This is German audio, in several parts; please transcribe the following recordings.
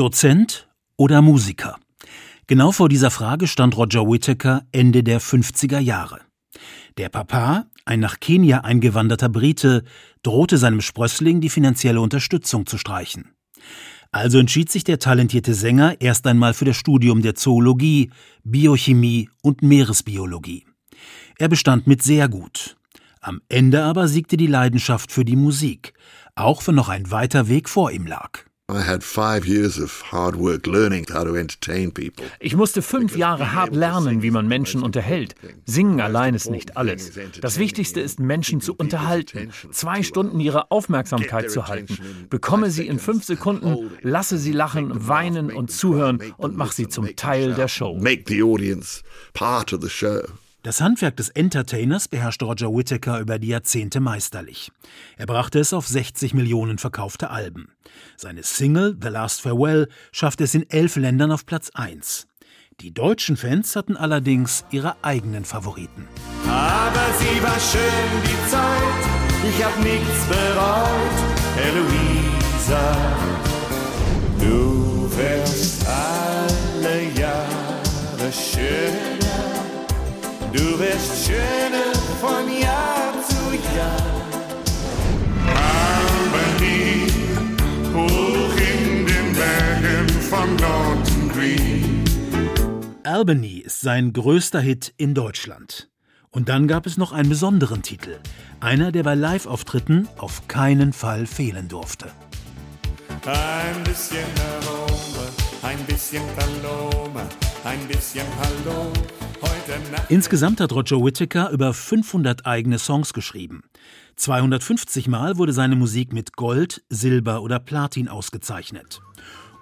Dozent oder Musiker? Genau vor dieser Frage stand Roger Whittaker Ende der 50er Jahre. Der Papa, ein nach Kenia eingewanderter Brite, drohte seinem Sprössling die finanzielle Unterstützung zu streichen. Also entschied sich der talentierte Sänger erst einmal für das Studium der Zoologie, Biochemie und Meeresbiologie. Er bestand mit sehr gut. Am Ende aber siegte die Leidenschaft für die Musik, auch wenn noch ein weiter Weg vor ihm lag. Ich musste fünf Jahre hart lernen, wie man Menschen unterhält. Singen allein ist nicht alles. Das Wichtigste ist, Menschen zu unterhalten, zwei Stunden ihre Aufmerksamkeit zu halten. Bekomme sie in fünf Sekunden, lasse sie lachen, weinen und zuhören und mach sie zum Teil der Show. Make the audience part of the show. Das Handwerk des Entertainers beherrschte Roger Whittaker über die Jahrzehnte meisterlich. Er brachte es auf 60 Millionen verkaufte Alben. Seine Single The Last Farewell schaffte es in elf Ländern auf Platz 1. Die deutschen Fans hatten allerdings ihre eigenen Favoriten. Aber sie war schön die Zeit, ich hab nichts bereut, Eloisa. Du wirst alle Jahre schön. Du wirst schöner von Jahr zu Jahr. Albany, hoch in den Bergen von Norton Green. Albany ist sein größter Hit in Deutschland. Und dann gab es noch einen besonderen Titel, einer, der bei Live-Auftritten auf keinen Fall fehlen durfte. Ein bisschen Aroma, ein bisschen Paloma, ein bisschen Hallo. Insgesamt hat Roger Whittaker über 500 eigene Songs geschrieben. 250 Mal wurde seine Musik mit Gold, Silber oder Platin ausgezeichnet.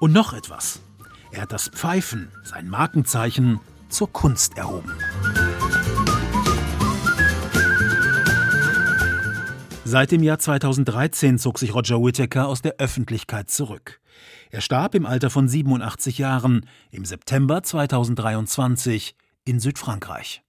Und noch etwas. Er hat das Pfeifen, sein Markenzeichen, zur Kunst erhoben. Seit dem Jahr 2013 zog sich Roger Whittaker aus der Öffentlichkeit zurück. Er starb im Alter von 87 Jahren im September 2023 in Südfrankreich.